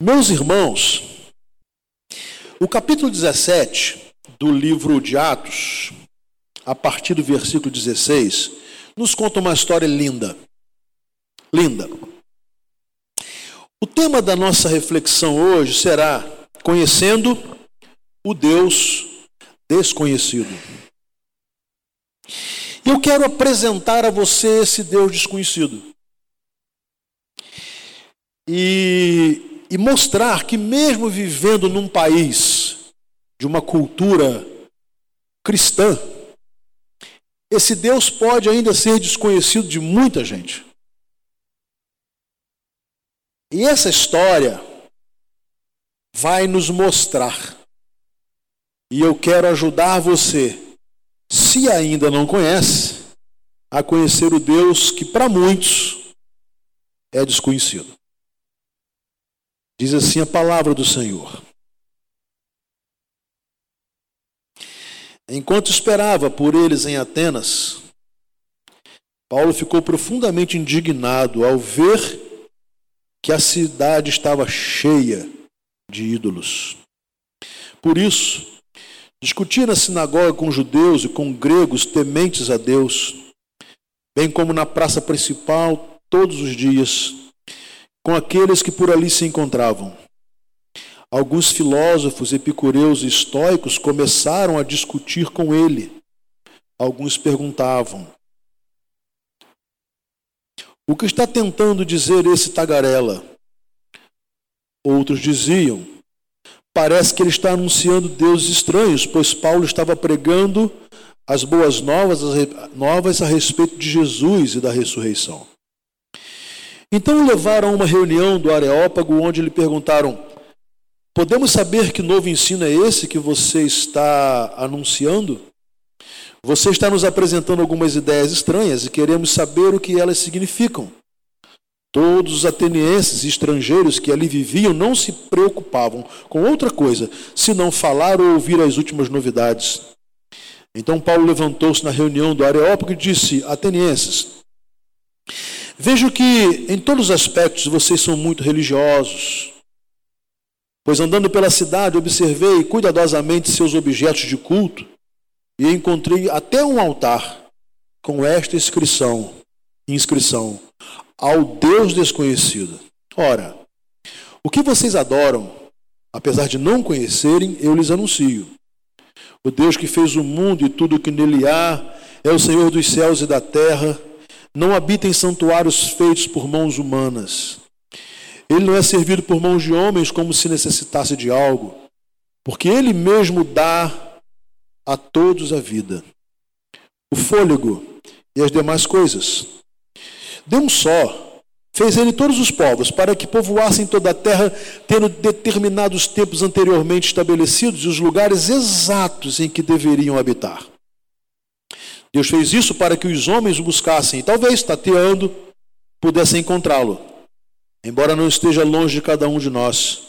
Meus irmãos, o capítulo 17 do livro de Atos, a partir do versículo 16, nos conta uma história linda. Linda. O tema da nossa reflexão hoje será conhecendo o Deus desconhecido. Eu quero apresentar a você esse Deus desconhecido. E, e mostrar que, mesmo vivendo num país de uma cultura cristã, esse Deus pode ainda ser desconhecido de muita gente. E essa história vai nos mostrar. E eu quero ajudar você, se ainda não conhece, a conhecer o Deus que para muitos é desconhecido. Diz assim a palavra do Senhor. Enquanto esperava por eles em Atenas, Paulo ficou profundamente indignado ao ver que a cidade estava cheia de ídolos. Por isso, discutia na sinagoga com judeus e com gregos tementes a Deus, bem como na praça principal todos os dias, com aqueles que por ali se encontravam. Alguns filósofos epicureus e estoicos começaram a discutir com ele. Alguns perguntavam: O que está tentando dizer esse tagarela? Outros diziam: Parece que ele está anunciando deuses estranhos, pois Paulo estava pregando as boas novas, as novas a respeito de Jesus e da ressurreição. Então o levaram a uma reunião do Areópago, onde lhe perguntaram: Podemos saber que novo ensino é esse que você está anunciando? Você está nos apresentando algumas ideias estranhas e queremos saber o que elas significam. Todos os atenienses e estrangeiros que ali viviam não se preocupavam com outra coisa, senão falar ou ouvir as últimas novidades. Então Paulo levantou-se na reunião do Areópago e disse: Atenienses, vejo que em todos os aspectos vocês são muito religiosos. Pois andando pela cidade, observei cuidadosamente seus objetos de culto e encontrei até um altar com esta inscrição: inscrição ao Deus desconhecido. Ora, o que vocês adoram, apesar de não conhecerem, eu lhes anuncio. O Deus que fez o mundo e tudo o que nele há é o Senhor dos céus e da terra, não habita em santuários feitos por mãos humanas. Ele não é servido por mãos de homens como se necessitasse de algo, porque ele mesmo dá a todos a vida, o fôlego e as demais coisas. De um só, fez ele todos os povos, para que povoassem toda a terra, tendo determinados tempos anteriormente estabelecidos e os lugares exatos em que deveriam habitar. Deus fez isso para que os homens o buscassem e, talvez, tateando, pudessem encontrá-lo, embora não esteja longe de cada um de nós.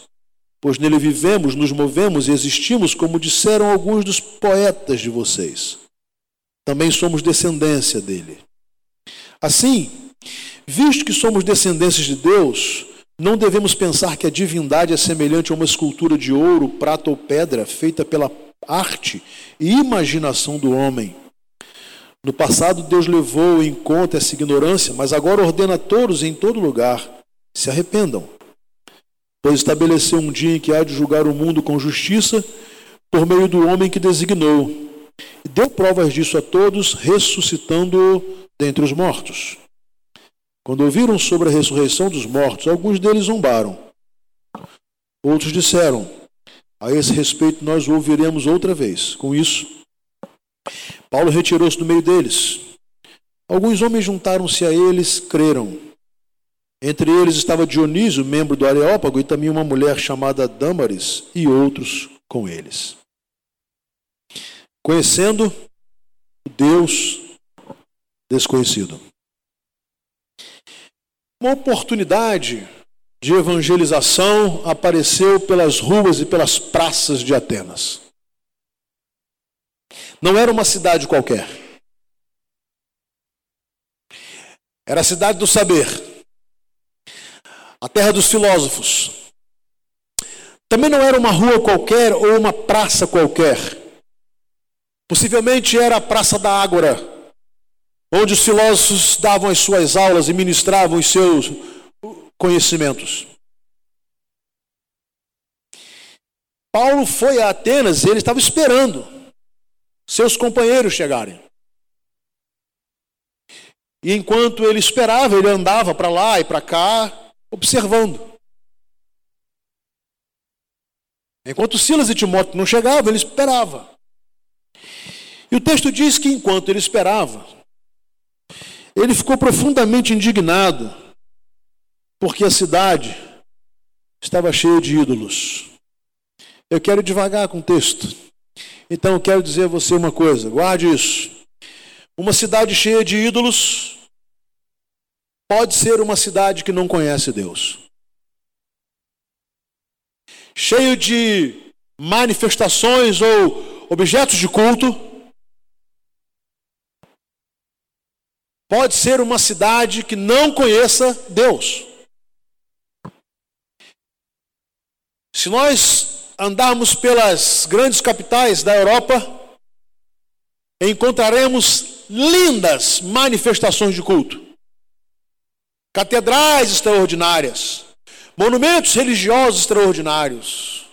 Pois nele vivemos, nos movemos e existimos, como disseram alguns dos poetas de vocês. Também somos descendência dele. Assim, Visto que somos descendentes de Deus, não devemos pensar que a divindade é semelhante a uma escultura de ouro, prata ou pedra feita pela arte e imaginação do homem. No passado, Deus levou em conta essa ignorância, mas agora ordena a todos em todo lugar: se arrependam. Pois estabeleceu um dia em que há de julgar o mundo com justiça por meio do homem que designou. E deu provas disso a todos, ressuscitando-o dentre os mortos. Quando ouviram sobre a ressurreição dos mortos, alguns deles zombaram. Outros disseram: A esse respeito nós o ouviremos outra vez. Com isso, Paulo retirou-se do meio deles. Alguns homens juntaram-se a eles, creram. Entre eles estava Dionísio, membro do Areópago, e também uma mulher chamada Dâmaris, e outros com eles. Conhecendo Deus desconhecido. Uma oportunidade de evangelização apareceu pelas ruas e pelas praças de Atenas. Não era uma cidade qualquer. Era a cidade do saber, a terra dos filósofos, Também não era uma rua qualquer ou uma praça qualquer. Possivelmente era a Praça da Ágora, onde os filósofos davam as suas aulas e ministravam os seus conhecimentos. Paulo foi a Atenas e ele estava esperando seus companheiros chegarem. E enquanto ele esperava, ele andava para lá e para cá, observando. Enquanto Silas e Timóteo não chegavam, ele esperava. E o texto diz que enquanto ele esperava, ele ficou profundamente indignado, porque a cidade estava cheia de ídolos. Eu quero devagar com o texto. Então eu quero dizer a você uma coisa, guarde isso. Uma cidade cheia de ídolos pode ser uma cidade que não conhece Deus. Cheio de manifestações ou objetos de culto, pode ser uma cidade que não conheça Deus. Se nós andarmos pelas grandes capitais da Europa, encontraremos lindas manifestações de culto, catedrais extraordinárias, monumentos religiosos extraordinários,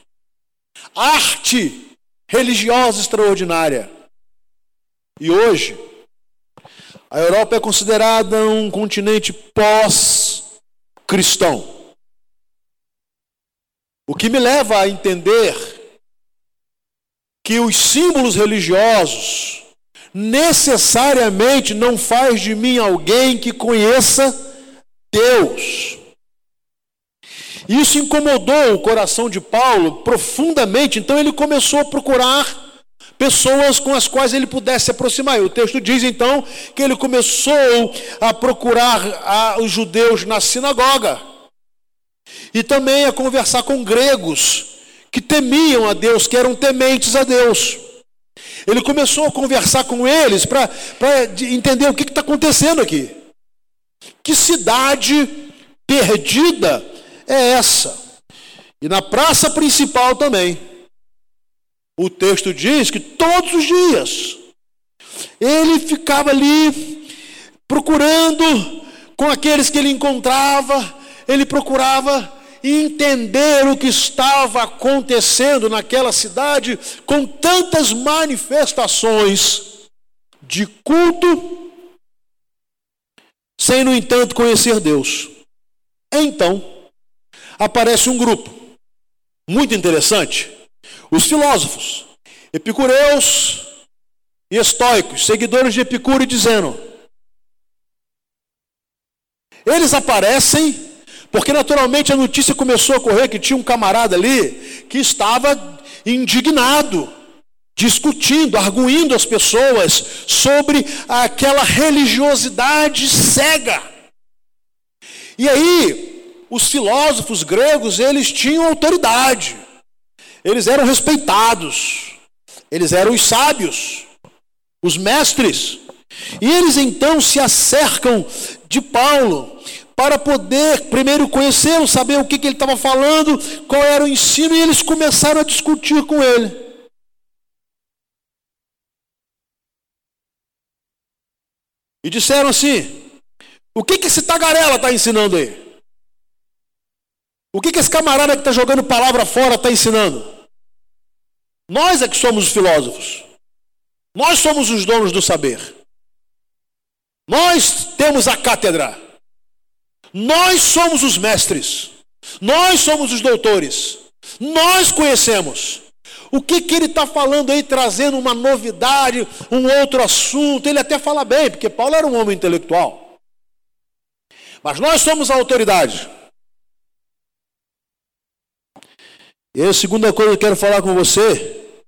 arte religiosa extraordinária. E hoje, a Europa é considerada um continente pós-cristão. O que me leva a entender que os símbolos religiosos necessariamente não faz de mim alguém que conheça Deus. Isso incomodou o coração de Paulo profundamente, então ele começou a procurar pessoas com as quais ele pudesse se aproximar. E o texto diz então que ele começou a procurar a, os judeus na sinagoga e também a conversar com gregos que temiam a Deus, que eram tementes a Deus. Ele começou a conversar com eles para entender o que está acontecendo aqui. Que cidade perdida é essa? E na praça principal também. O texto diz que todos os dias ele ficava ali procurando com aqueles que ele encontrava, ele procurava entender o que estava acontecendo naquela cidade com tantas manifestações de culto, sem, no entanto, conhecer Deus. Então, aparece um grupo muito interessante, os filósofos, epicureus e estoicos, seguidores de Epicuro, dizendo: eles aparecem porque naturalmente a notícia começou a correr que tinha um camarada ali que estava indignado, discutindo, arguindo as pessoas sobre aquela religiosidade cega. E aí, os filósofos gregos, eles tinham autoridade. Eles eram respeitados. Eles eram os sábios, os mestres. E eles então se acercam de Paulo para poder primeiro conhecê-lo, saber o que, que ele estava falando, qual era o ensino, e eles começaram a discutir com ele. E disseram assim: o que, que esse tagarela está ensinando aí? O que, que esse camarada que está jogando palavra fora está ensinando? Nós é que somos os filósofos. Nós somos os donos do saber. Nós temos a cátedra. Nós somos os mestres, nós somos os doutores, nós conhecemos. O que, que ele está falando aí, trazendo uma novidade, um outro assunto? Ele até fala bem, porque Paulo era um homem intelectual. Mas nós somos a autoridade. E a segunda coisa que eu quero falar com você,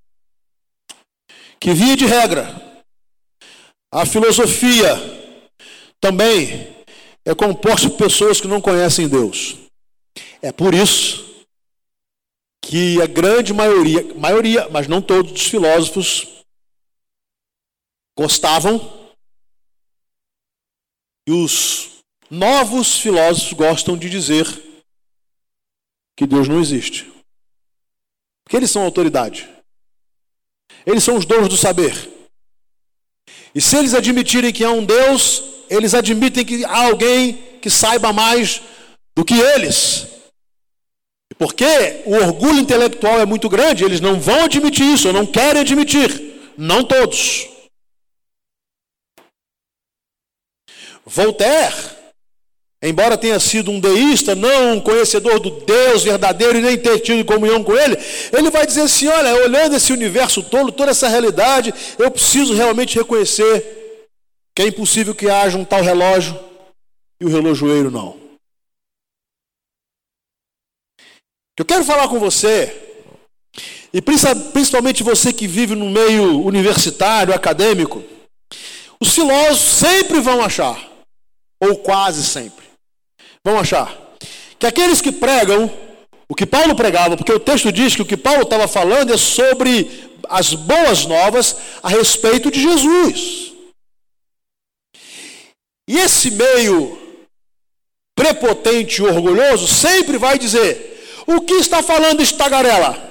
que via de regra, a filosofia também é composto por pessoas que não conhecem Deus. É por isso que a grande maioria, maioria, mas não todos os filósofos gostavam e os novos filósofos gostam de dizer que Deus não existe. Porque eles são autoridade. Eles são os donos do saber. E se eles admitirem que há um Deus, eles admitem que há alguém que saiba mais do que eles. Porque o orgulho intelectual é muito grande, eles não vão admitir isso, não querem admitir. Não todos. Voltaire, embora tenha sido um deísta, não um conhecedor do Deus verdadeiro e nem ter tido comunhão com ele, ele vai dizer assim: olha, olhando esse universo todo, toda essa realidade, eu preciso realmente reconhecer que é impossível que haja um tal relógio e o relojoeiro não. Eu quero falar com você, e principalmente você que vive no meio universitário, acadêmico, os filósofos sempre vão achar ou quase sempre, vão achar que aqueles que pregam o que Paulo pregava, porque o texto diz que o que Paulo estava falando é sobre as boas novas a respeito de Jesus. E esse meio prepotente e orgulhoso sempre vai dizer: o que está falando esse tagarela?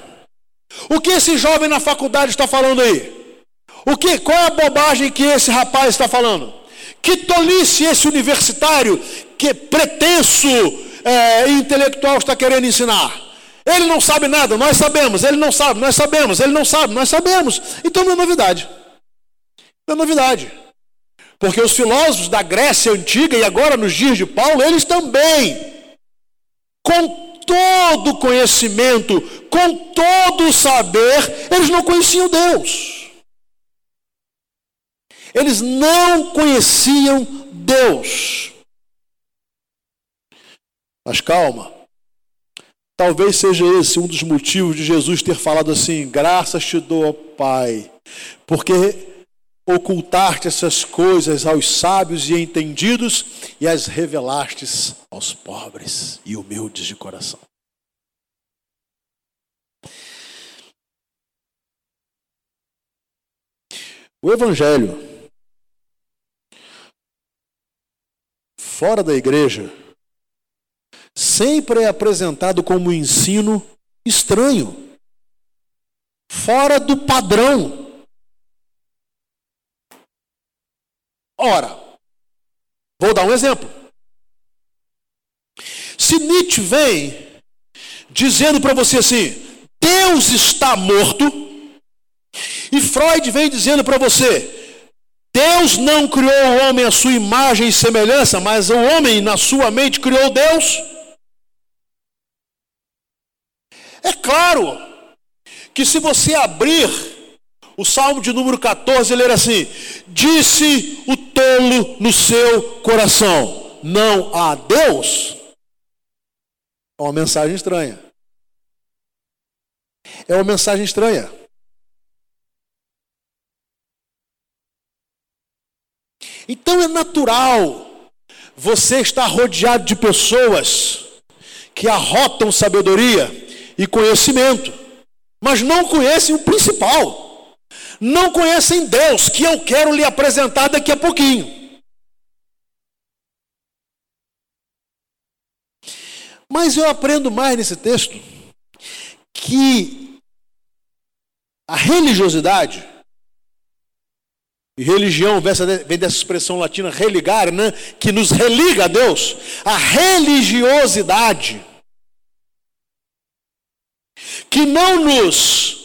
O que esse jovem na faculdade está falando aí? O que, qual é a bobagem que esse rapaz está falando? Que tolice esse universitário, que pretenso é, intelectual está querendo ensinar. Ele não sabe nada, nós sabemos. Ele não sabe, nós sabemos. Ele não sabe, nós sabemos. Então não é novidade. Não é novidade. Porque os filósofos da Grécia Antiga e agora nos dias de Paulo, eles também, com todo conhecimento, com todo saber, eles não conheciam Deus. Eles não conheciam Deus. Mas calma. Talvez seja esse um dos motivos de Jesus ter falado assim: graças te dou, Pai, porque ocultaste essas coisas aos sábios e entendidos e as revelastes aos pobres e humildes de coração. O Evangelho fora da igreja, sempre é apresentado como um ensino estranho, fora do padrão. Ora, vou dar um exemplo. Se Nietzsche vem dizendo para você assim, Deus está morto, e Freud vem dizendo para você, Deus não criou o homem à sua imagem e semelhança, mas o homem, na sua mente, criou Deus. É claro que se você abrir o Salmo de número 14, ele era assim: Disse o tolo no seu coração, não há Deus. É uma mensagem estranha. É uma mensagem estranha. Então é natural você estar rodeado de pessoas que arrotam sabedoria e conhecimento, mas não conhecem o principal. Não conhecem Deus, que eu quero lhe apresentar daqui a pouquinho. Mas eu aprendo mais nesse texto que a religiosidade e religião vem dessa expressão latina religar, né? que nos religa a Deus. A religiosidade que não nos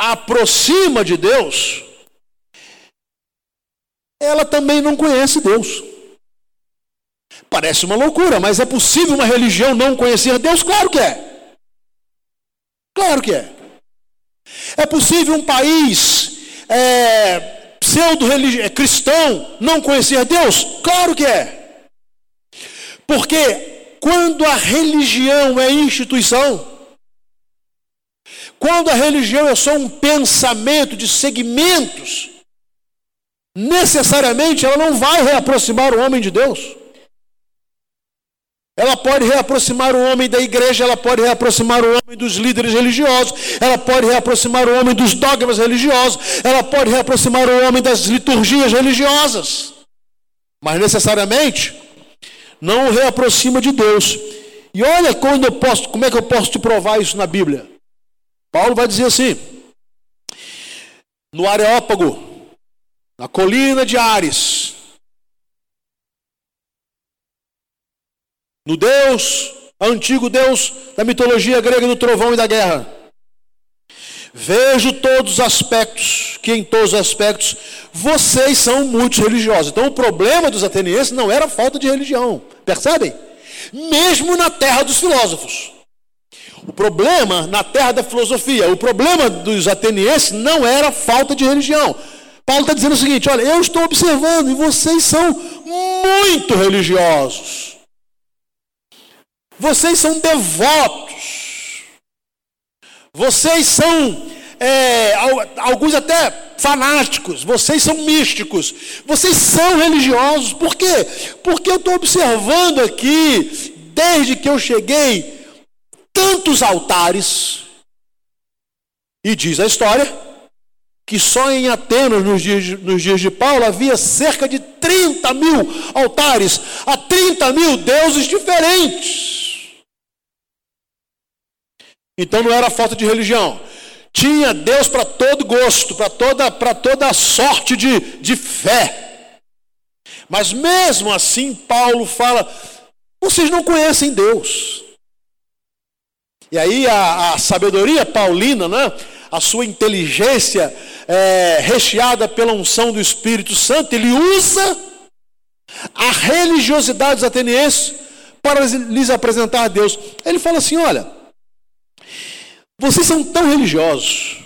aproxima de Deus, ela também não conhece Deus. Parece uma loucura, mas é possível uma religião não conhecer Deus? Claro que é. Claro que é. É possível um país é, pseudo-cristão é não conhecer Deus? Claro que é. Porque quando a religião é instituição, quando a religião é só um pensamento de segmentos, necessariamente ela não vai reaproximar o homem de Deus. Ela pode reaproximar o homem da igreja, ela pode reaproximar o homem dos líderes religiosos, ela pode reaproximar o homem dos dogmas religiosos, ela pode reaproximar o homem das liturgias religiosas. Mas necessariamente não o reaproxima de Deus. E olha quando eu posso, como é que eu posso te provar isso na Bíblia? Paulo vai dizer assim: no Areópago, na colina de Ares, no Deus, antigo Deus da mitologia grega do trovão e da guerra. Vejo todos os aspectos, que em todos os aspectos vocês são muito religiosos. Então o problema dos atenienses não era a falta de religião, percebem? Mesmo na terra dos filósofos. O problema na terra da filosofia, o problema dos atenienses não era falta de religião. Paulo está dizendo o seguinte: olha, eu estou observando e vocês são muito religiosos. Vocês são devotos. Vocês são, é, alguns até fanáticos. Vocês são místicos. Vocês são religiosos. Por quê? Porque eu estou observando aqui, desde que eu cheguei, tantos altares. E diz a história que só em Atenas, nos dias, nos dias de Paulo, havia cerca de 30 mil altares a 30 mil deuses diferentes. Então não era falta de religião. Tinha Deus para todo gosto, para toda, toda sorte de, de fé. Mas mesmo assim, Paulo fala: vocês não conhecem Deus. E aí a, a sabedoria paulina, né? a sua inteligência é, recheada pela unção do Espírito Santo, ele usa a religiosidade dos atenienses para lhes apresentar a Deus. Ele fala assim: olha, vocês são tão religiosos,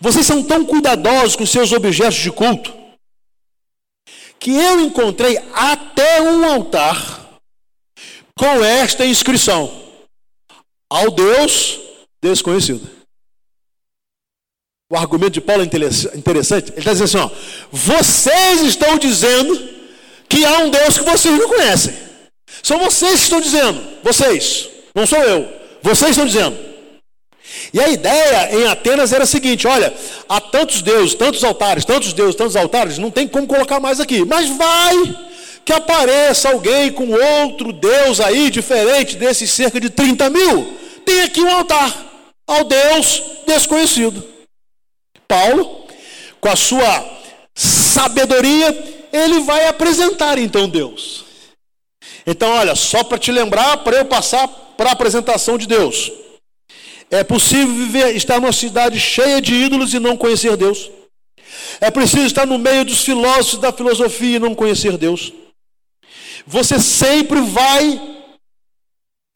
vocês são tão cuidadosos com seus objetos de culto, que eu encontrei até um altar com esta inscrição: ao Deus desconhecido. O argumento de Paulo é interessante. Ele está dizendo assim: ó, vocês estão dizendo que há um Deus que vocês não conhecem. São vocês que estão dizendo. Vocês, não sou eu. Vocês estão dizendo. E a ideia em Atenas era a seguinte: olha, há tantos deuses, tantos altares, tantos deuses, tantos altares, não tem como colocar mais aqui. Mas vai que apareça alguém com outro Deus aí, diferente desses cerca de 30 mil. Tem aqui um altar ao Deus desconhecido. Paulo, com a sua sabedoria, ele vai apresentar então Deus. Então, olha, só para te lembrar, para eu passar para a apresentação de Deus. É possível viver, estar numa cidade cheia de ídolos e não conhecer Deus. É preciso estar no meio dos filósofos da filosofia e não conhecer Deus. Você sempre vai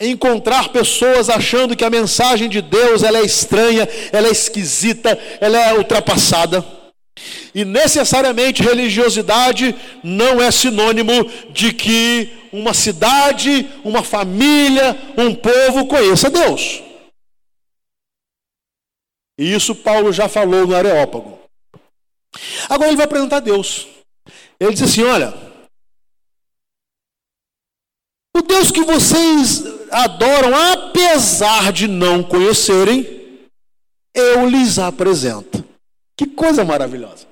encontrar pessoas achando que a mensagem de Deus ela é estranha, ela é esquisita, ela é ultrapassada. E necessariamente religiosidade não é sinônimo de que uma cidade, uma família, um povo conheça Deus. E isso Paulo já falou no Areópago. Agora ele vai apresentar Deus. Ele diz assim: olha, o Deus que vocês adoram, apesar de não conhecerem, eu lhes apresento. Que coisa maravilhosa.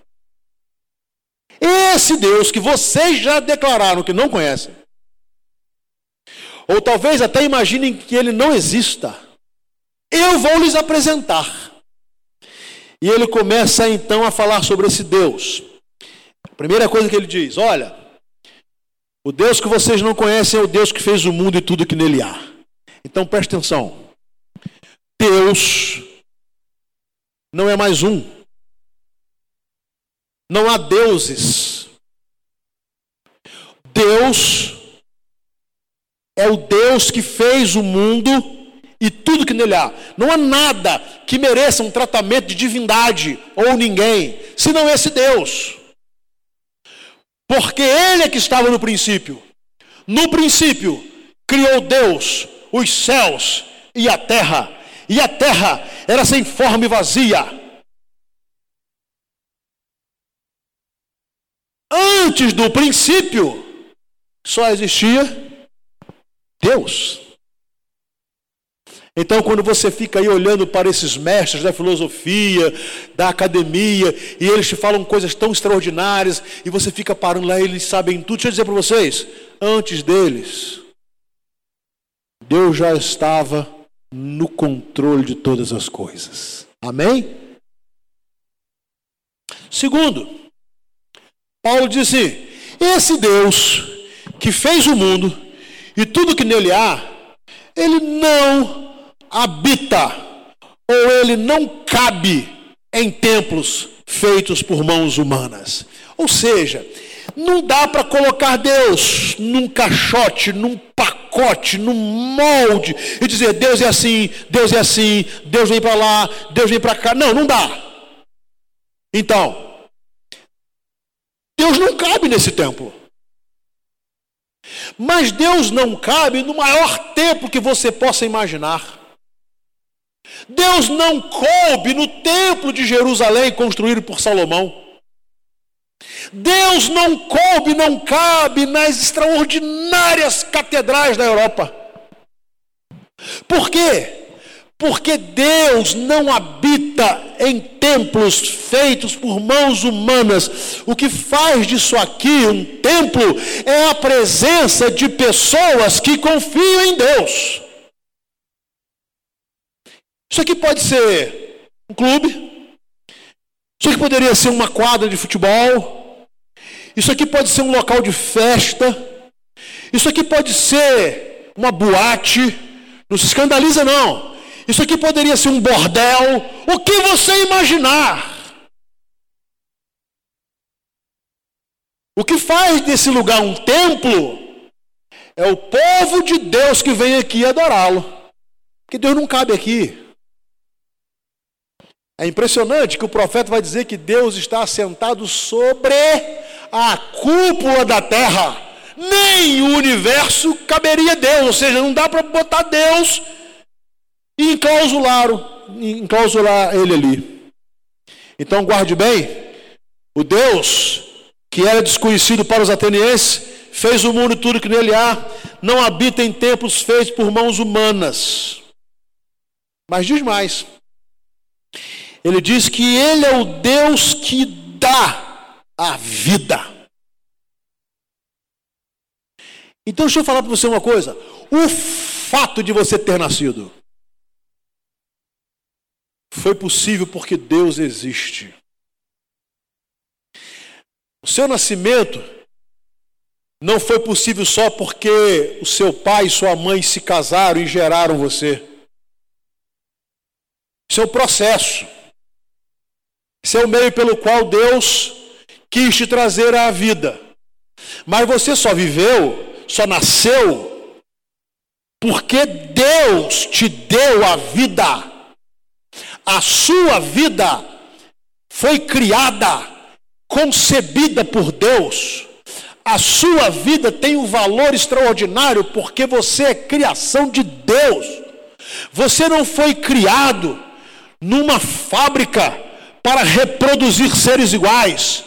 Esse Deus que vocês já declararam que não conhecem, ou talvez até imaginem que ele não exista, eu vou lhes apresentar. E ele começa então a falar sobre esse Deus. A primeira coisa que ele diz: olha, o Deus que vocês não conhecem é o Deus que fez o mundo e tudo que nele há. Então preste atenção. Deus não é mais um. Não há deuses. Deus é o Deus que fez o mundo e tudo que nele há. Não há nada que mereça um tratamento de divindade ou ninguém, senão esse Deus. Porque Ele é que estava no princípio. No princípio, criou Deus os céus e a terra. E a terra era sem forma e vazia. Antes do princípio, só existia Deus. Então, quando você fica aí olhando para esses mestres da filosofia, da academia, e eles te falam coisas tão extraordinárias, e você fica parando lá, eles sabem tudo. Deixa eu dizer para vocês: antes deles, Deus já estava no controle de todas as coisas. Amém? Segundo, Paulo diz assim: esse Deus que fez o mundo e tudo que nele há, ele não habita ou ele não cabe em templos feitos por mãos humanas. Ou seja, não dá para colocar Deus num caixote, num pacote, num molde e dizer Deus é assim, Deus é assim, Deus vem para lá, Deus vem para cá. Não, não dá. Então, Deus não cabe nesse templo. Mas Deus não cabe no maior templo que você possa imaginar. Deus não coube no templo de Jerusalém construído por Salomão. Deus não coube, não cabe nas extraordinárias catedrais da Europa. Por quê? Porque Deus não habita em templos feitos por mãos humanas. O que faz disso aqui um templo é a presença de pessoas que confiam em Deus. Isso aqui pode ser um clube, isso aqui poderia ser uma quadra de futebol, isso aqui pode ser um local de festa, isso aqui pode ser uma boate, não se escandaliza não. Isso aqui poderia ser um bordel, o que você imaginar. O que faz desse lugar um templo é o povo de Deus que vem aqui adorá-lo. Porque Deus não cabe aqui. É impressionante que o profeta vai dizer que Deus está assentado sobre a cúpula da terra. Nem o universo caberia Deus, ou seja, não dá para botar Deus e enclausular, enclausular ele ali. Então guarde bem, o Deus que era desconhecido para os atenienses, fez o mundo e tudo que nele há, não habita em templos feitos por mãos humanas. Mas diz mais. Ele diz que ele é o Deus que dá a vida. Então deixa eu falar para você uma coisa. O fato de você ter nascido foi possível porque Deus existe. O seu nascimento não foi possível só porque o seu pai e sua mãe se casaram e geraram você. Isso é o processo. Isso é o meio pelo qual Deus quis te trazer à vida. Mas você só viveu, só nasceu, porque Deus te deu a vida. A sua vida foi criada, concebida por Deus. A sua vida tem um valor extraordinário porque você é criação de Deus. Você não foi criado numa fábrica para reproduzir seres iguais.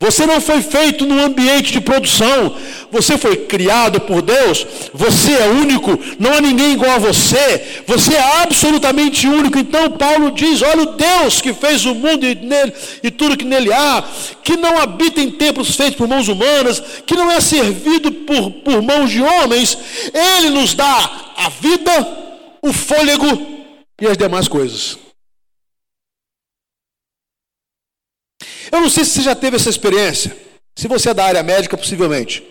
Você não foi feito num ambiente de produção, você foi criado por Deus, você é único, não há ninguém igual a você, você é absolutamente único. Então Paulo diz: olha o Deus que fez o mundo e, nele, e tudo que nele há, que não habita em templos feitos por mãos humanas, que não é servido por, por mãos de homens, ele nos dá a vida, o fôlego e as demais coisas. Eu não sei se você já teve essa experiência. Se você é da área médica, possivelmente.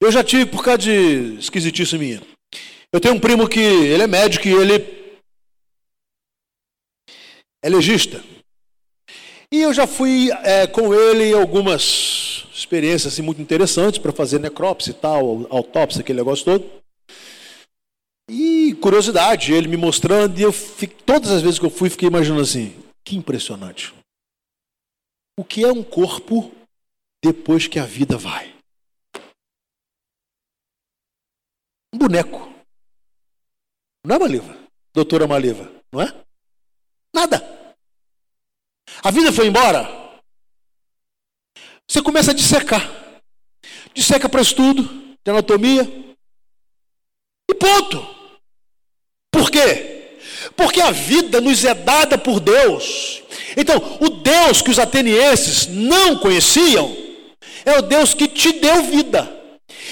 Eu já tive por causa de esquisitice minha. Eu tenho um primo que ele é médico e ele é legista. E eu já fui é, com ele algumas experiências assim, muito interessantes para fazer necrópsia e tal, autópsia, aquele negócio todo. E curiosidade, ele me mostrando, e eu todas as vezes que eu fui, fiquei imaginando assim: que impressionante. O que é um corpo depois que a vida vai? Um boneco. Não é, Maliva? Doutora Maliva, não é? Nada. A vida foi embora. Você começa a dissecar. Disseca para estudo de anatomia. E ponto. Por quê? Porque a vida nos é dada por Deus. Então, o Deus que os atenienses não conheciam é o Deus que te deu vida.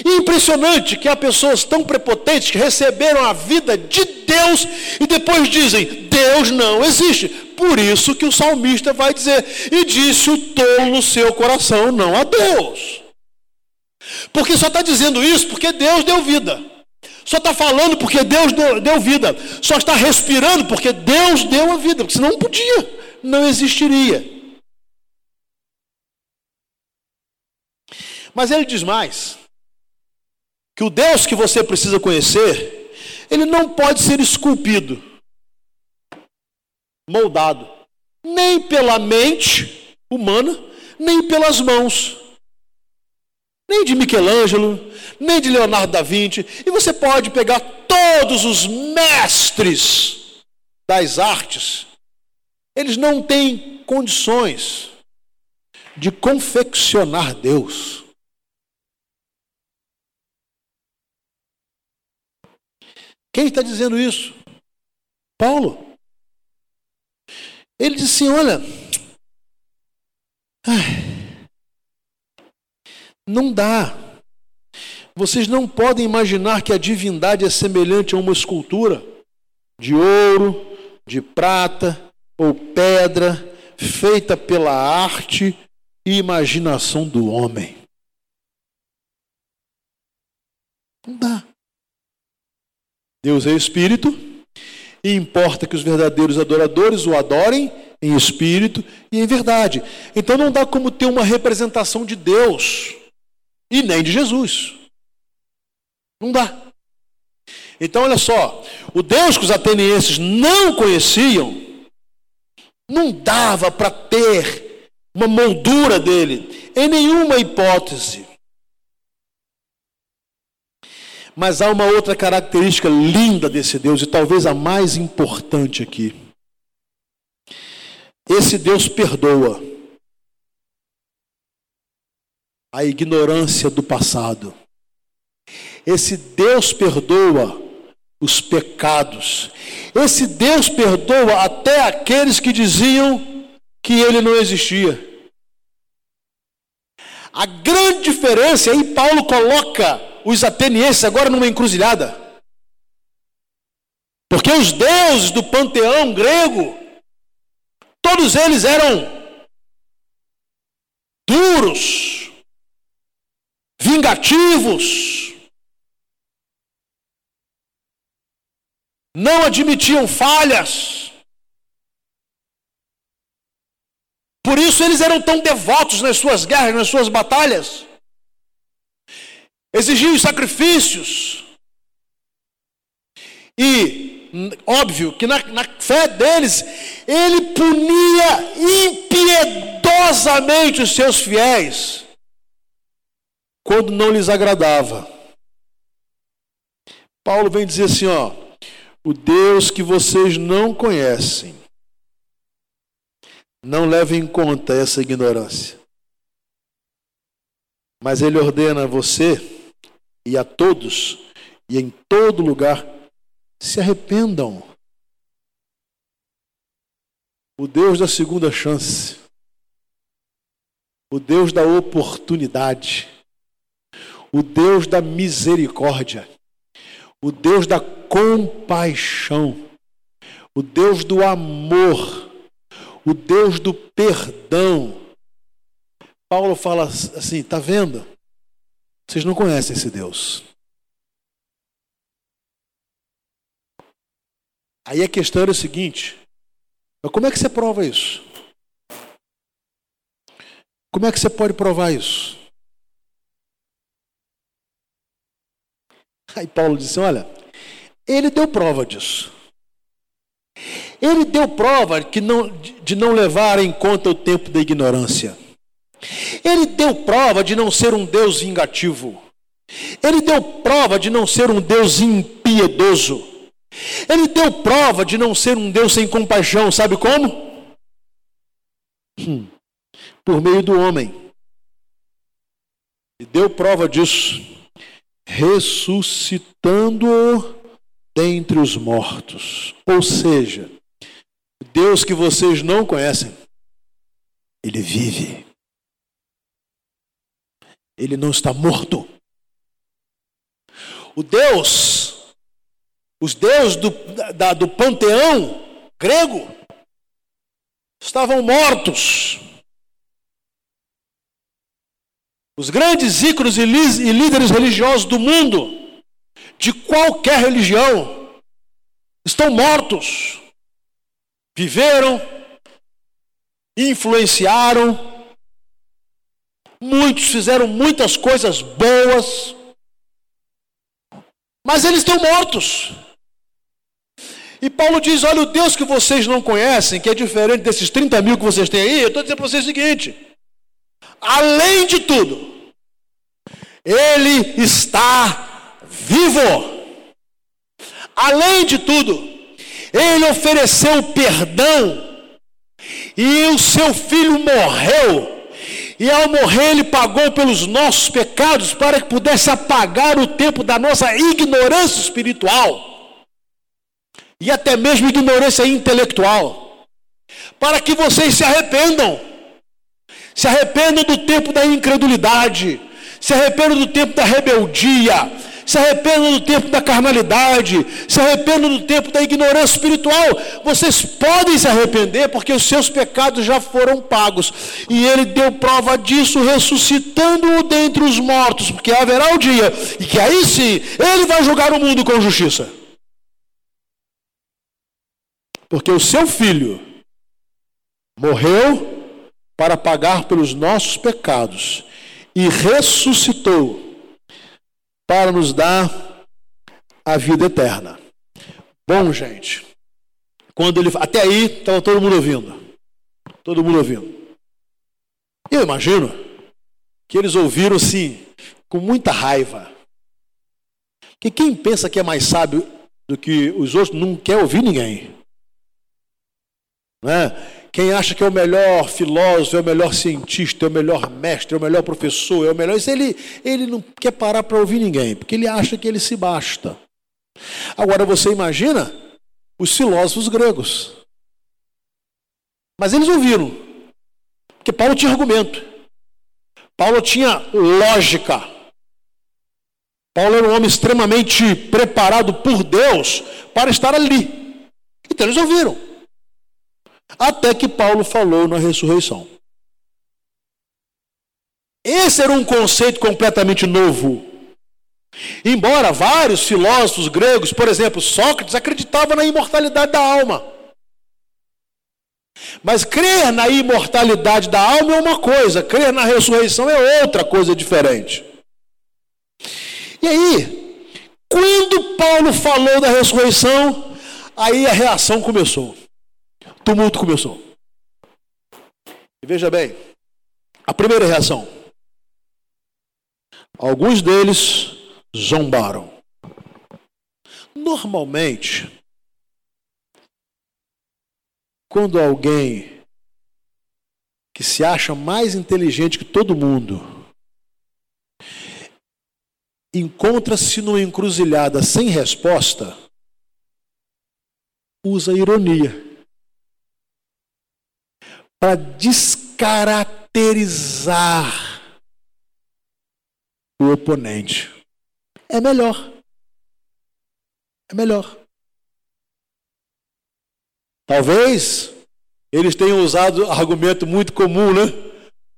impressionante que há pessoas tão prepotentes que receberam a vida de Deus e depois dizem: Deus não existe. Por isso que o salmista vai dizer: E disse o tolo no seu coração, não a Deus. Porque só está dizendo isso porque Deus deu vida. Só está falando porque Deus deu, deu, vida. Só está respirando porque Deus deu a vida. Porque senão não podia, não existiria. Mas ele diz mais: que o Deus que você precisa conhecer, ele não pode ser esculpido, moldado, nem pela mente humana, nem pelas mãos, nem de Michelangelo, nem de Leonardo da Vinci. E você pode pegar todos os mestres das artes, eles não têm condições de confeccionar Deus. Quem está dizendo isso? Paulo. Ele disse assim: olha, não dá. Vocês não podem imaginar que a divindade é semelhante a uma escultura de ouro, de prata ou pedra, feita pela arte e imaginação do homem. Não dá. Deus é espírito e importa que os verdadeiros adoradores o adorem em espírito e em verdade. Então não dá como ter uma representação de Deus e nem de Jesus. Não dá. Então olha só, o Deus que os atenienses não conheciam não dava para ter uma moldura dele em nenhuma hipótese. Mas há uma outra característica linda desse Deus, e talvez a mais importante aqui. Esse Deus perdoa a ignorância do passado. Esse Deus perdoa os pecados. Esse Deus perdoa até aqueles que diziam que ele não existia. A grande diferença, aí Paulo coloca os atenienses agora numa encruzilhada. Porque os deuses do panteão grego, todos eles eram duros, vingativos, não admitiam falhas. Por isso eles eram tão devotos nas suas guerras, nas suas batalhas exigiam sacrifícios. E, óbvio, que na, na fé deles, ele punia impiedosamente os seus fiéis quando não lhes agradava. Paulo vem dizer assim: ó, o Deus que vocês não conhecem, não leve em conta essa ignorância, mas ele ordena a você e a todos e em todo lugar se arrependam. O Deus da segunda chance, o Deus da oportunidade, o Deus da misericórdia, o Deus da compaixão, o Deus do amor, o Deus do perdão. Paulo fala assim: está vendo? Vocês não conhecem esse Deus. Aí a questão era o seguinte: mas como é que você prova isso? Como é que você pode provar isso? Aí Paulo disse: Olha, ele deu prova disso. Ele deu prova que não, de não levar em conta o tempo da ignorância. Ele deu prova de não ser um Deus vingativo. Ele deu prova de não ser um Deus impiedoso. Ele deu prova de não ser um Deus sem compaixão. Sabe como? Hum, por meio do homem. E deu prova disso, ressuscitando-o dentre os mortos. Ou seja, Deus que vocês não conhecem, ele vive. Ele não está morto. O Deus, os deuses do, da, do panteão grego, estavam mortos. Os grandes ícones e líderes religiosos do mundo, de qualquer religião, estão mortos. Viveram, influenciaram, muitos fizeram muitas coisas boas, mas eles estão mortos. E Paulo diz: Olha, o Deus que vocês não conhecem, que é diferente desses 30 mil que vocês têm aí, eu estou dizendo para vocês o seguinte: além de tudo, Ele está vivo. Além de tudo, Ele ofereceu perdão, e o seu filho morreu. E ao morrer, ele pagou pelos nossos pecados para que pudesse apagar o tempo da nossa ignorância espiritual e até mesmo ignorância intelectual, para que vocês se arrependam. Se arrependam do tempo da incredulidade, se arrependam do tempo da rebeldia, se arrependam do tempo da carnalidade, se arrependam do tempo da ignorância espiritual. Vocês podem se arrepender porque os seus pecados já foram pagos. E ele deu prova disso, ressuscitando-o dentre os mortos, porque haverá o dia e que aí sim ele vai julgar o mundo com justiça. Porque o seu filho morreu para pagar pelos nossos pecados e ressuscitou para nos dar a vida eterna. Bom, gente, quando ele até aí estava todo mundo ouvindo, todo mundo ouvindo. Eu imagino que eles ouviram assim com muita raiva. Que quem pensa que é mais sábio do que os outros não quer ouvir ninguém. Né? Quem acha que é o melhor filósofo, é o melhor cientista, é o melhor mestre, é o melhor professor, é o melhor. Isso ele, ele não quer parar para ouvir ninguém, porque ele acha que ele se basta. Agora você imagina os filósofos gregos. Mas eles ouviram, porque Paulo tinha argumento, Paulo tinha lógica. Paulo era um homem extremamente preparado por Deus para estar ali. Então eles ouviram. Até que Paulo falou na ressurreição. Esse era um conceito completamente novo. Embora vários filósofos gregos, por exemplo, Sócrates, acreditavam na imortalidade da alma. Mas crer na imortalidade da alma é uma coisa, crer na ressurreição é outra coisa diferente. E aí, quando Paulo falou da ressurreição, aí a reação começou tumulto começou. E veja bem, a primeira reação. Alguns deles zombaram. Normalmente, quando alguém que se acha mais inteligente que todo mundo encontra-se numa encruzilhada sem resposta, usa ironia para descaracterizar o oponente. É melhor. É melhor. Talvez eles tenham usado argumento muito comum, né?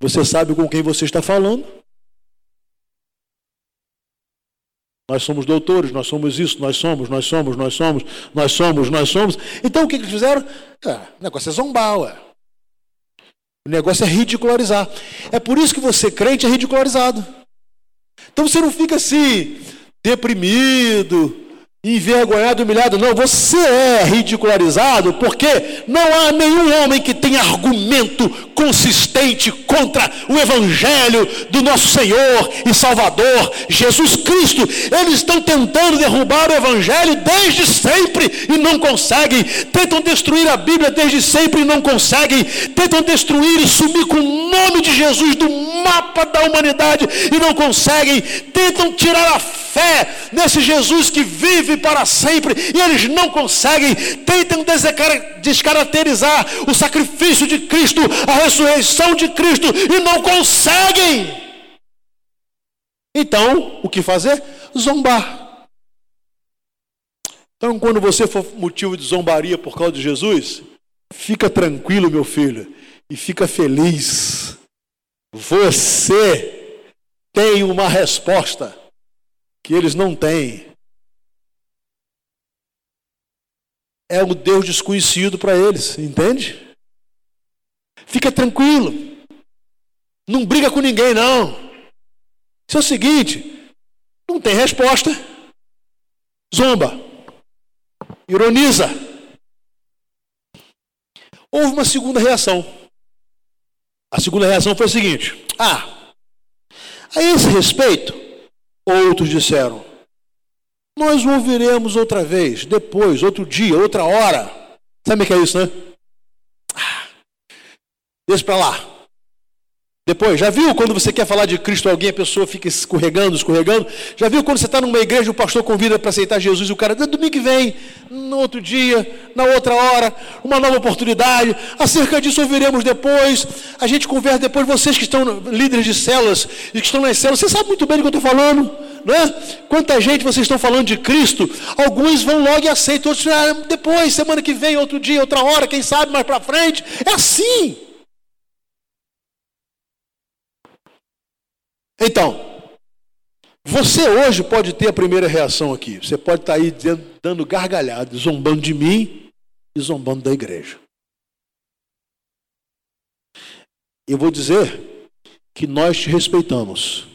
Você sabe com quem você está falando? Nós somos doutores, nós somos isso, nós somos, nós somos, nós somos, nós somos, nós somos. Então o que eles fizeram? É, o negócio é zombar, ué. O negócio é ridicularizar. É por isso que você, crente, é ridicularizado. Então você não fica assim, deprimido, envergonhado, humilhado. Não, você é ridicularizado porque não há nenhum homem que tenha argumento consistente contra o Evangelho do nosso Senhor e Salvador, Jesus Cristo. Eles estão tentando derrubar o Evangelho desde sempre e não conseguem. Tentam destruir a Bíblia desde sempre e não conseguem. Tentam destruir e sumir com o nome de Jesus do mapa da humanidade e não conseguem. Tentam tirar a fé nesse Jesus que vive para sempre e eles não conseguem. Tentam descaracterizar o sacrifício de Cristo, a ressurreição de Cristo e não conseguem. Então, o que fazer? Zombar. Então, quando você for motivo de zombaria por causa de Jesus, fica tranquilo, meu filho, e fica feliz. Você tem uma resposta que eles não têm. É o Deus desconhecido para eles, entende? Fica tranquilo. Não briga com ninguém, não. Isso é o seguinte: não tem resposta. Zomba. Ironiza. Houve uma segunda reação. A segunda reação foi a seguinte: Ah, a esse respeito, outros disseram: Nós ouviremos outra vez, depois, outro dia, outra hora. Sabe o que é isso, né? Ah, deixa para lá. Depois, já viu quando você quer falar de Cristo alguém, a pessoa fica escorregando, escorregando? Já viu quando você está numa igreja, o pastor convida para aceitar Jesus e o cara, domingo que vem, no outro dia, na outra hora, uma nova oportunidade. Acerca disso ouviremos depois. A gente conversa depois. Vocês que estão líderes de células e que estão nas células, você sabe muito bem do que eu estou falando, não é? Quanta gente vocês estão falando de Cristo? Alguns vão logo e aceitam, outros ah, depois, semana que vem, outro dia, outra hora, quem sabe mais para frente. É assim. Então, você hoje pode ter a primeira reação aqui. Você pode estar aí dando gargalhada, zombando de mim e zombando da igreja. Eu vou dizer que nós te respeitamos.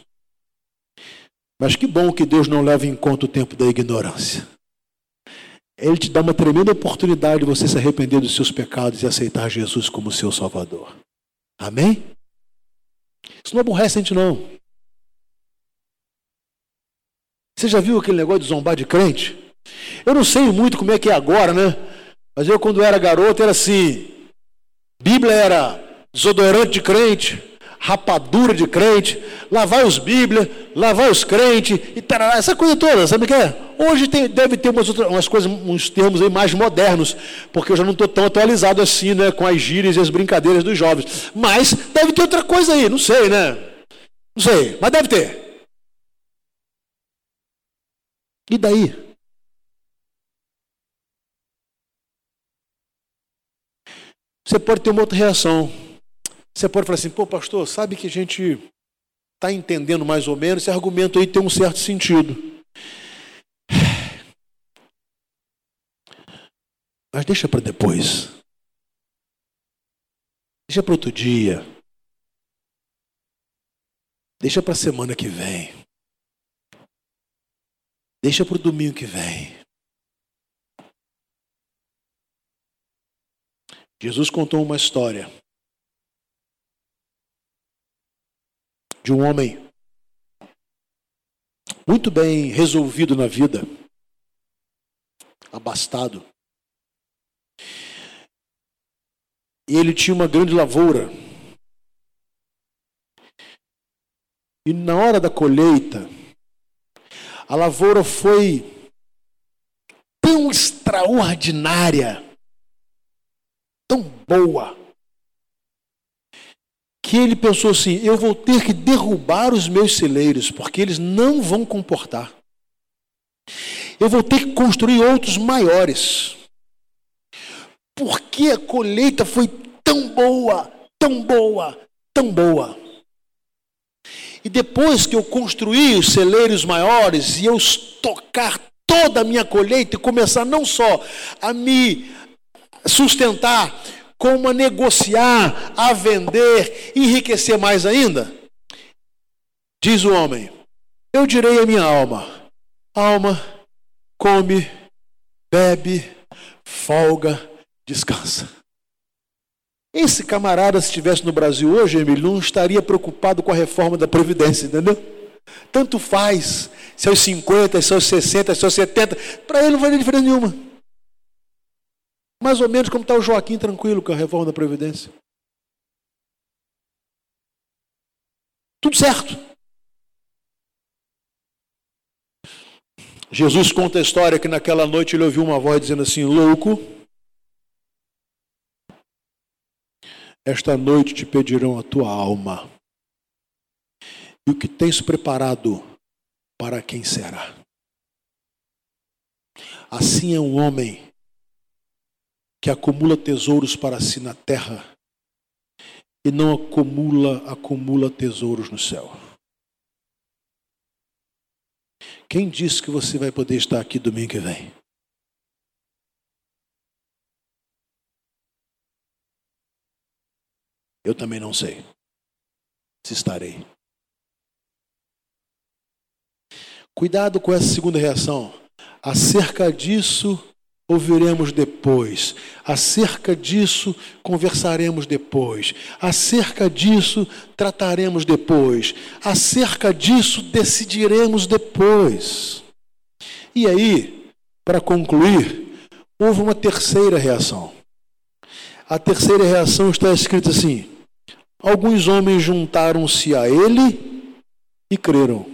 Mas que bom que Deus não leva em conta o tempo da ignorância. Ele te dá uma tremenda oportunidade de você se arrepender dos seus pecados e aceitar Jesus como seu Salvador. Amém? Isso não aborrece a gente, não. Você já viu aquele negócio de zombar de crente? Eu não sei muito como é que é agora, né? Mas eu, quando era garoto, era assim: Bíblia era desodorante de crente, rapadura de crente, lá vai os Bíblia, lá vai os crentes, e tarará, essa coisa toda, sabe o que é? Hoje tem, deve ter umas, outras, umas coisas, uns termos aí mais modernos, porque eu já não estou tão atualizado assim, né, com as gírias e as brincadeiras dos jovens. Mas deve ter outra coisa aí, não sei, né? Não sei, mas deve ter. E daí? Você pode ter uma outra reação. Você pode falar assim, pô, pastor, sabe que a gente está entendendo mais ou menos, esse argumento aí tem um certo sentido. Mas deixa para depois. Deixa para outro dia. Deixa para a semana que vem. Deixa para o domingo que vem. Jesus contou uma história de um homem muito bem resolvido na vida, abastado. E ele tinha uma grande lavoura. E na hora da colheita, a lavoura foi tão extraordinária, tão boa, que ele pensou assim: eu vou ter que derrubar os meus celeiros, porque eles não vão comportar. Eu vou ter que construir outros maiores. Porque a colheita foi tão boa, tão boa, tão boa. E depois que eu construir os celeiros maiores e eu estocar toda a minha colheita e começar não só a me sustentar, como a negociar, a vender, enriquecer mais ainda, diz o homem: Eu direi à minha alma: alma, come, bebe, folga, descansa. Esse camarada, se estivesse no Brasil hoje, Emílio, não estaria preocupado com a reforma da Previdência, entendeu? Tanto faz, se é aos 50, se é aos 60, se é aos 70, para ele não vai diferença nenhuma. Mais ou menos como está o Joaquim tranquilo com a reforma da Previdência. Tudo certo. Jesus conta a história que naquela noite ele ouviu uma voz dizendo assim: louco Esta noite te pedirão a tua alma. E o que tens preparado para quem será? Assim é um homem que acumula tesouros para si na terra e não acumula, acumula tesouros no céu. Quem disse que você vai poder estar aqui domingo que vem? Eu também não sei se estarei. Cuidado com essa segunda reação. Acerca disso ouviremos depois. Acerca disso conversaremos depois. Acerca disso trataremos depois. Acerca disso decidiremos depois. E aí, para concluir, houve uma terceira reação. A terceira reação está escrita assim: Alguns homens juntaram-se a ele e creram.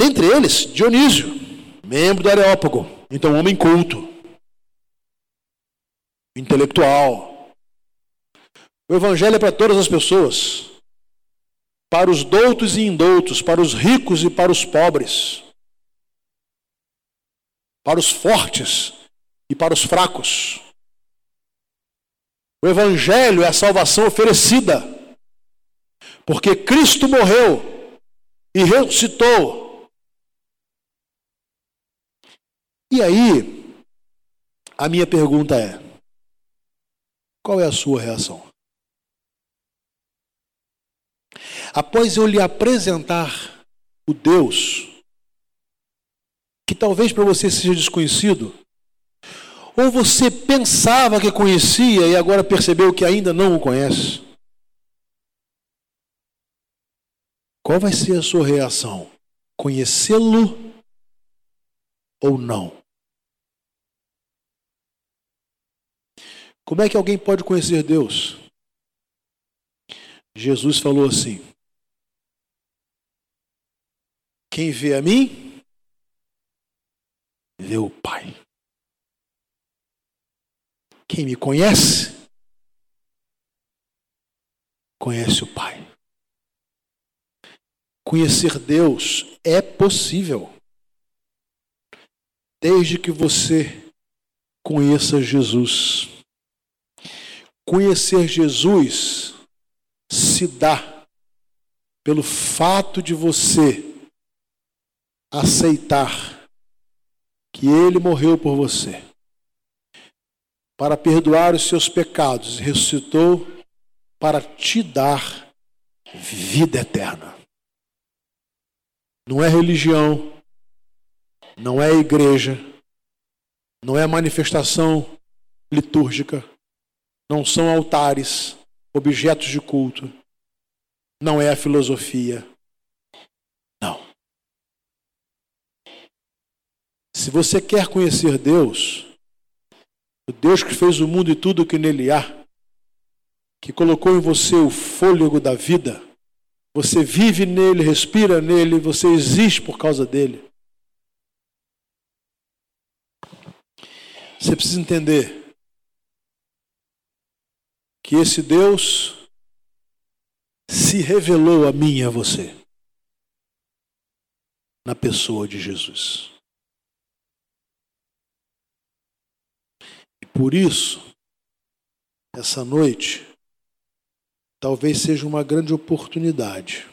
Dentre eles, Dionísio, membro do Areópago, então homem culto, intelectual. O evangelho é para todas as pessoas, para os doutos e indoutos, para os ricos e para os pobres para os fortes e para os fracos. O Evangelho é a salvação oferecida, porque Cristo morreu e ressuscitou. E aí, a minha pergunta é: qual é a sua reação? Após eu lhe apresentar o Deus que talvez para você seja desconhecido, ou você pensava que conhecia e agora percebeu que ainda não o conhece? Qual vai ser a sua reação? Conhecê-lo ou não? Como é que alguém pode conhecer Deus? Jesus falou assim: Quem vê a mim, vê o Pai. Quem me conhece, conhece o Pai. Conhecer Deus é possível, desde que você conheça Jesus. Conhecer Jesus se dá pelo fato de você aceitar que ele morreu por você para perdoar os seus pecados ressuscitou para te dar vida eterna. Não é religião, não é igreja, não é manifestação litúrgica, não são altares, objetos de culto, não é a filosofia, Se você quer conhecer Deus, o Deus que fez o mundo e tudo o que nele há, que colocou em você o fôlego da vida, você vive nele, respira nele, você existe por causa dele. Você precisa entender que esse Deus se revelou a mim e a você na pessoa de Jesus. Por isso, essa noite, talvez seja uma grande oportunidade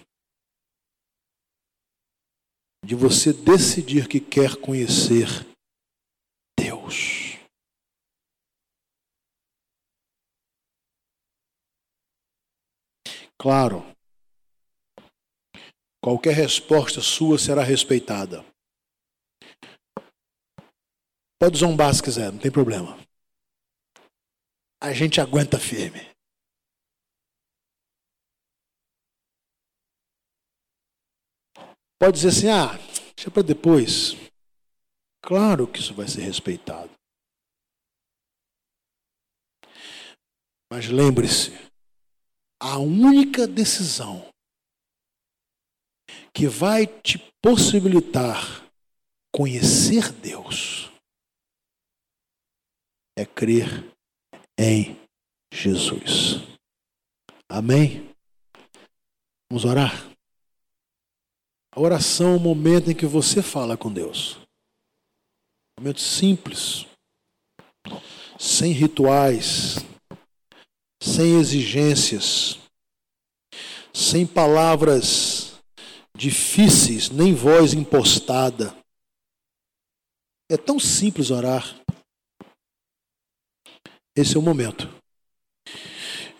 de você decidir que quer conhecer Deus. Claro, qualquer resposta sua será respeitada. Pode zombar se quiser, não tem problema a gente aguenta firme. Pode dizer assim: ah, deixa para depois. Claro que isso vai ser respeitado. Mas lembre-se: a única decisão que vai te possibilitar conhecer Deus é crer em Jesus. Amém? Vamos orar? A oração é o momento em que você fala com Deus. Um momento simples, sem rituais, sem exigências, sem palavras difíceis, nem voz impostada. É tão simples orar. Esse é o momento.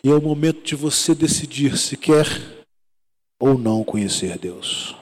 E é o momento de você decidir se quer ou não conhecer Deus.